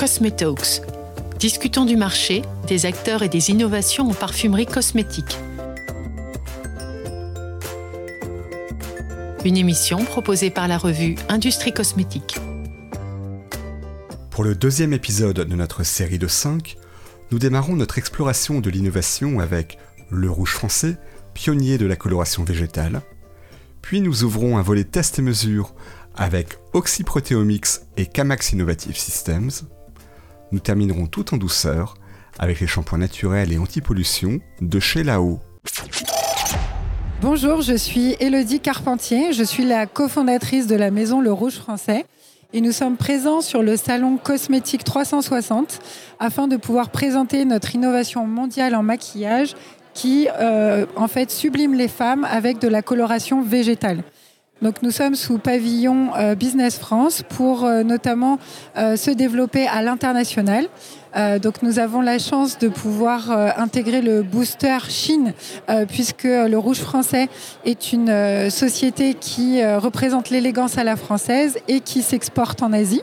Cosmetalks. Discutons du marché, des acteurs et des innovations en parfumerie cosmétique. Une émission proposée par la revue Industrie Cosmétique. Pour le deuxième épisode de notre série de 5, nous démarrons notre exploration de l'innovation avec le rouge français, pionnier de la coloration végétale. Puis nous ouvrons un volet test et mesure avec Oxyproteomics et Camax Innovative Systems. Nous terminerons tout en douceur avec les shampoings naturels et anti-pollution de chez Lao. Bonjour, je suis Elodie Carpentier, je suis la cofondatrice de la maison Le Rouge Français et nous sommes présents sur le salon Cosmétique 360 afin de pouvoir présenter notre innovation mondiale en maquillage qui euh, en fait sublime les femmes avec de la coloration végétale. Nous sommes sous pavillon euh, Business France pour euh, notamment se développer à l'international. nous avons la chance de pouvoir intégrer le booster Chine puisque le Rouge français est une société qui représente l'élégance à la française et qui s'exporte en Asie.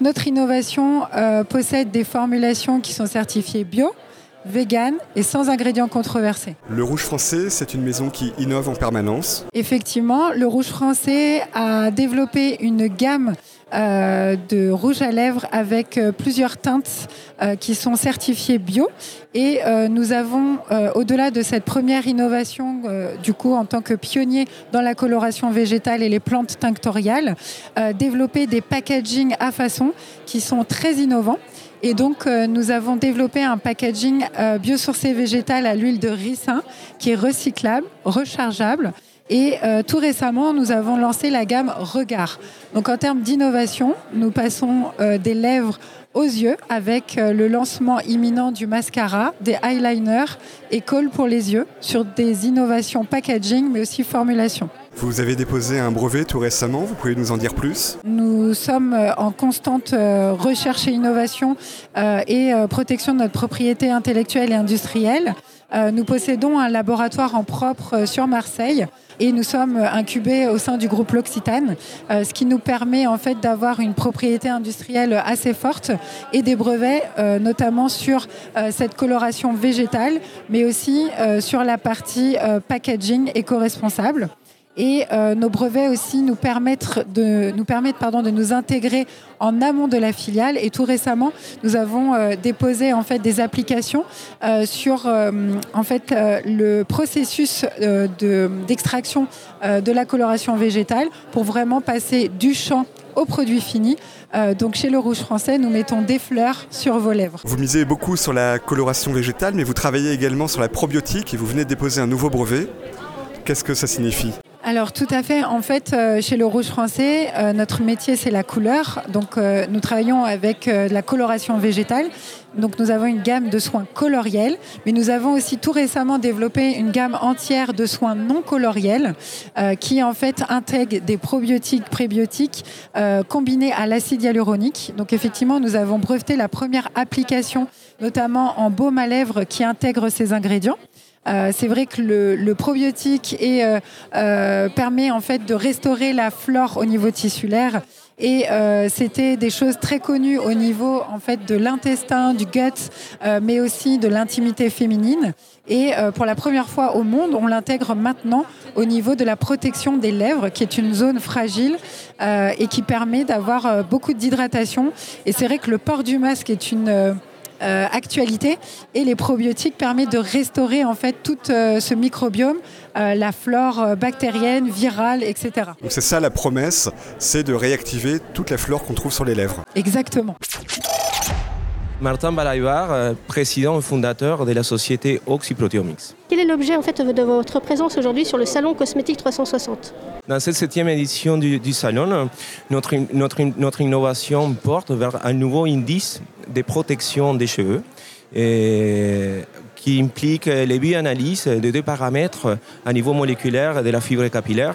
Notre innovation possède des formulations qui sont certifiées bio, vegan et sans ingrédients controversés. Le Rouge Français, c'est une maison qui innove en permanence. Effectivement, le Rouge Français a développé une gamme euh, de rouge à lèvres avec euh, plusieurs teintes euh, qui sont certifiées bio. Et nous avons, au-delà de cette première innovation, du coup, en tant que pionnier dans la coloration végétale et les plantes tinctoriales, développé des packaging à façon qui sont très innovants. Et donc, euh, nous avons développé un packaging euh, biosourcé végétal à l'huile de ricin qui est recyclable, rechargeable. Et euh, tout récemment, nous avons lancé la gamme Regard. Donc, en termes d'innovation, nous passons des lèvres aux yeux avec le lancement imminent du mascara, des eyeliners et colle pour les yeux sur des innovations packaging mais aussi formulation. Vous avez déposé un brevet tout récemment, vous pouvez nous en dire plus? Nous sommes euh, en constante euh, recherche et innovation euh, et protection de notre propriété intellectuelle et industrielle. Nous possédons un laboratoire en propre sur Marseille et nous sommes incubés au sein du groupe L'Occitane, ce qui nous permet en fait d'avoir une propriété industrielle assez forte et des brevets notamment sur cette coloration végétale, mais aussi sur la partie packaging éco-responsable. Et euh, nos brevets aussi nous permettent, de nous, permettent pardon, de nous intégrer en amont de la filiale. Et tout récemment, nous avons euh, déposé en fait des applications euh, sur en fait le processus d'extraction de, la coloration végétale pour vraiment passer du champ au produit fini. donc chez le Rouge Français, nous mettons des fleurs sur vos lèvres. Vous misez beaucoup sur la coloration végétale, mais vous travaillez également sur la probiotique et vous venez de déposer un nouveau brevet. Qu'est-ce que ça signifie? Alors tout à fait. En fait, euh, chez le Rouge Français, euh, notre métier c'est la couleur. Donc euh, nous travaillons avec la coloration végétale. Donc nous avons une gamme de soins coloriels, mais nous avons aussi tout récemment développé une gamme entière de soins non coloriels qui en fait intègre des probiotiques, prébiotiques combinés à l'acide hyaluronique. Donc effectivement, nous avons breveté la première application, notamment en baume à lèvres, qui intègre ces ingrédients. Euh, c'est vrai que le, probiotique euh, euh, permet en fait de restaurer la flore au niveau tissulaire. Et c'était des choses très connues au niveau en fait de l'intestin, du gut, mais aussi de l'intimité féminine. Et pour la première fois au monde, on l'intègre maintenant au niveau de la protection des lèvres, qui est une zone fragile et qui permet d'avoir beaucoup d'hydratation. Et c'est vrai que le port du masque est une euh, actualité. Et les probiotiques permettent de restaurer en fait tout euh, ce microbiome, euh, la flore bactérienne, virale, etc. Donc c'est ça la promesse, c'est de réactiver toute la flore qu'on trouve sur les lèvres. Exactement. Martin Balayvar, président et fondateur de la société Oxyproteomics. Quel est l'objet en fait de votre présence aujourd'hui sur le salon Cosmétique 360 Dans cette septième édition du, salon, notre, notre, notre innovation porte vers un nouveau indice de protection des cheveux qui implique les bioanalyses de deux paramètres à niveau moléculaire de la fibre capillaire.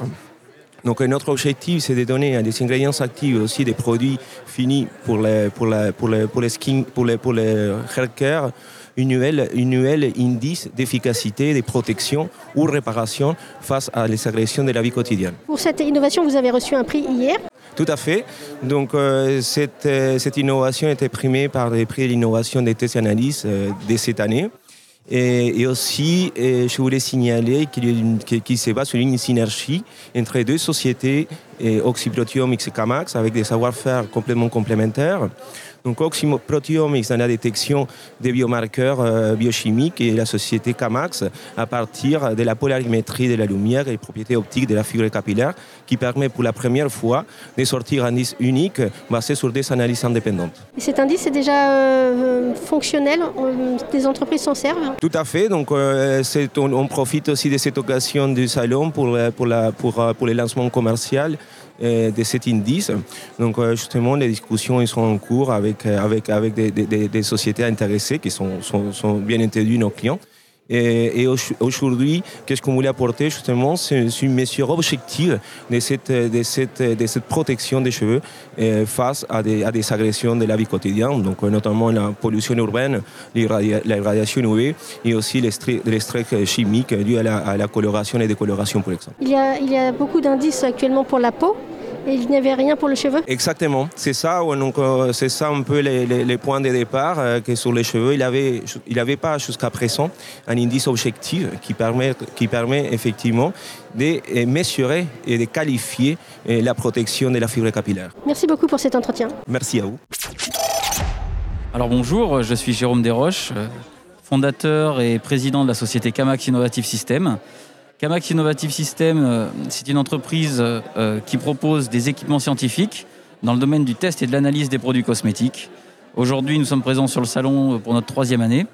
Donc notre objectif, c'est de donner des ingrédients actifs aussi des produits finis pour les, pour pour pour les skin, pour les, pour les une nouvelle, une nouvelle indice d'efficacité, de protection ou réparation face à les agressions de la vie quotidienne. Pour cette innovation, vous avez reçu un prix hier. Tout à fait. Donc euh, cette, euh, cette, innovation été primée par les prix de l'innovation des tests et analyses euh, de cette année. Et, et aussi, et je voulais signaler qu'il qu se base sur une synergie entre deux sociétés, Oxyproteomics et Camax, avec des savoir-faire complètement complémentaires. Donc Oxyproteomics dans la détection des biomarqueurs euh, biochimiques et la société Camax à partir de la polarimétrie de la lumière et les propriétés optiques de la figure capillaire qui permet pour la première fois de sortir un indice unique basé sur des analyses indépendantes. Et cet indice est déjà euh, fonctionnel Des entreprises s'en servent? Tout à fait. Donc euh, on, on, profite aussi de cette occasion du salon pour, pour, la, pour, pour les lancements commerciaux de cet indice. Donc justement, les discussions sont en cours avec, avec, avec des, des, des sociétés intéressées qui sont, sont, sont bien entendu nos clients. Et, aujourd'hui, qu'est-ce qu'on voulait apporter justement? C'est une mesure objective de cette, protection des cheveux face à des, agressions de la vie quotidienne, donc notamment la pollution urbaine, la radiation UV et aussi les stress chimiques dus à la, coloration et décoloration, par exemple. Il y a beaucoup d'indices actuellement pour la peau et il n'y avait rien pour le cheveu Exactement, c'est ça, donc euh, c'est ça un peu les, les, les points de départ, euh, que sur les cheveux, il n'avait il avait pas jusqu'à présent un indice objectif qui permet, qui permet effectivement de mesurer et de qualifier la protection de la fibre capillaire. Merci beaucoup pour cet entretien. Merci à vous. Alors bonjour, je suis Jérôme Desroches, fondateur et président de la société Camax Innovative System. Camax Innovative System, c'est une entreprise qui propose des équipements scientifiques dans le domaine du test et de l'analyse des produits cosmétiques. Aujourd'hui, nous sommes présents sur le salon pour notre troisième année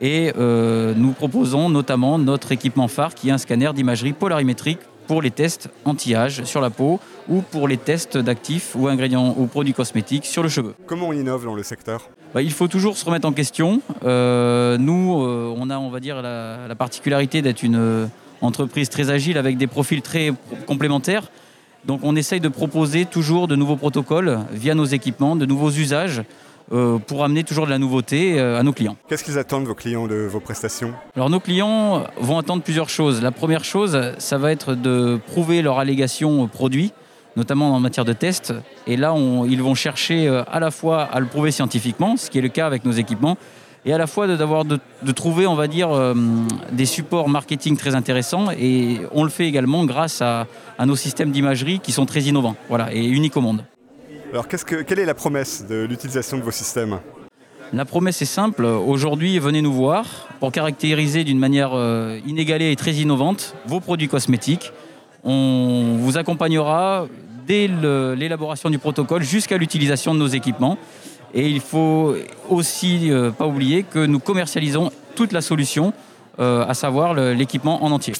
et euh, nous proposons notamment notre équipement phare qui est un scanner d'imagerie polarimétrique pour les tests anti-âge sur la peau ou pour les tests d'actifs ou ingrédients ou produits cosmétiques sur le cheveu. Comment on innove dans le secteur? Bah, Il faut toujours se remettre en question. Euh, nous, euh, on a, on va dire, la, la particularité d'être une entreprise très agile avec des profils très complémentaires. Donc on essaye de proposer toujours de nouveaux protocoles via nos équipements, de nouveaux usages euh, pour amener toujours de la nouveauté euh, à nos clients. Qu'est-ce qu'ils attendent vos clients de vos prestations? Alors nos clients vont attendre plusieurs choses. La première chose, ça va être de prouver leur allégation produit, notamment en matière de test. Et là, on, ils vont chercher à la fois à le prouver scientifiquement, ce qui est le cas avec nos équipements, et à la fois d'avoir de, de, trouver, on va dire, euh, des supports marketing très intéressants. Et on le fait également grâce à, à nos systèmes d'imagerie qui sont très innovants, voilà, et uniques au monde. Alors, que, quelle est la promesse de l'utilisation de vos systèmes? La promesse est simple. Aujourd'hui, venez nous voir pour caractériser d'une manière euh, inégalée et très innovante vos produits cosmétiques. On vous accompagnera dès l'élaboration du protocole jusqu'à l'utilisation de nos équipements. Et il faut aussi euh, pas oublier que nous commercialisons toute la solution, euh, à savoir l'équipement en entier.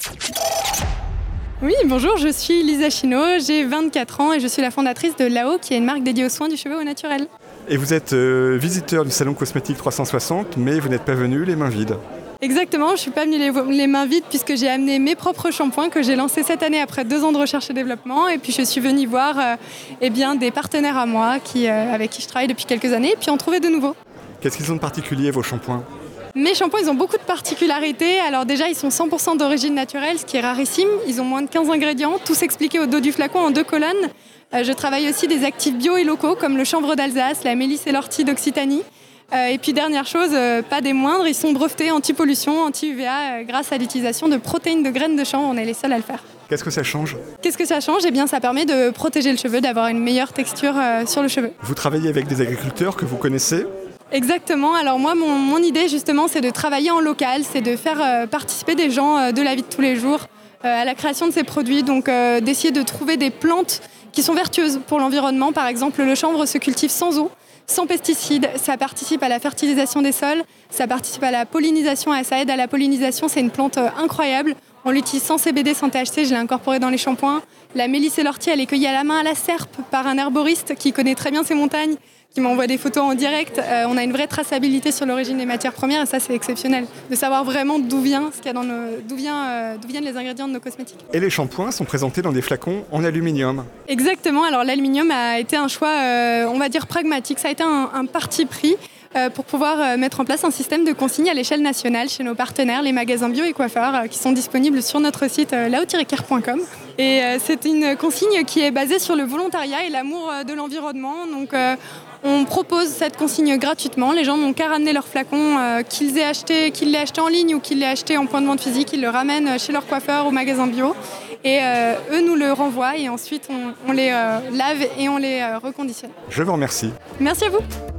Oui, bonjour, je suis Lisa Chino, j'ai 24 ans et je suis la fondatrice de Lao, qui est une marque dédiée aux soins du cheveu au naturel. Et vous êtes euh, visiteur du salon cosmétique 360, mais vous n'êtes pas venu les mains vides. Exactement, je ne suis pas venue les, les, mains vides puisque j'ai amené mes propres shampoings que j'ai lancés cette année après deux ans de recherche et développement. Et puis je suis venue voir euh, eh bien, des partenaires à moi qui, euh, avec qui je travaille depuis quelques années et puis en trouver de nouveaux. Qu'est-ce qu'ils ont de particulier vos shampoings? Mes shampoings, ils ont beaucoup de particularités. Alors déjà, ils sont 100% d'origine naturelle, ce qui est rarissime. Ils ont moins de 15 ingrédients, tous expliqués au dos du flacon en deux colonnes. Euh, je travaille aussi des actifs bio et locaux comme le chanvre d'Alsace, la mélisse et l'ortie d'Occitanie. Euh, et puis dernière chose, euh, pas des moindres, ils sont brevetés anti-pollution, anti-UVA euh, grâce à l'utilisation de protéines de graines de chanvre. On est les seuls à le faire. Qu'est-ce que ça change? Qu'est-ce que ça change? Eh bien, ça permet de protéger le cheveu, d'avoir une meilleure texture sur le cheveu. Vous travaillez avec des agriculteurs que vous connaissez? Exactement. Alors moi, mon, mon idée justement, c'est de travailler en local, c'est de faire participer des gens de la vie de tous les jours à la création de ces produits, donc d'essayer de trouver des plantes qui sont vertueuses pour l'environnement. Par exemple, le chanvre se cultive sans eau, sans pesticides, ça participe à la fertilisation des sols, ça participe à la pollinisation, ça aide à la pollinisation, c'est une plante incroyable. On l'utilise sans CBD, sans THC, je l'ai incorporé dans les shampoings. La mélisse et l'ortie, elle est cueillie à la main à la serpe par un herboriste qui connaît très bien ces montagnes qui m'envoie des photos en direct. Euh, on a une vraie traçabilité sur l'origine des matières premières et ça c'est exceptionnel de savoir vraiment d'où vient ce qu'il y a dans nos, d'où vient, euh, d'où viennent les ingrédients de nos cosmétiques. Et les shampoings sont présentés dans des flacons en aluminium. Exactement. Alors l'aluminium a été un choix, euh, on va dire pragmatique. Ça a été un, un parti pris. Pour pouvoir mettre en place un système de consigne à l'échelle nationale chez nos partenaires, les magasins bio et coiffeurs, qui sont disponibles sur notre site lao-care.com. Et c'est une consigne qui est basée sur le volontariat et l'amour de l'environnement. Donc on propose cette consigne gratuitement. Les gens n'ont qu'à ramener leur flacon, euh, qu'ils aient acheté, qu'ils l'aient acheté en ligne ou qu'ils l'aient acheté en point de vente physique. Ils le ramènent chez leur coiffeur au magasin bio. Et euh, eux nous le renvoient et ensuite on, les euh, lave et on les reconditionne. Je vous remercie. Merci à vous.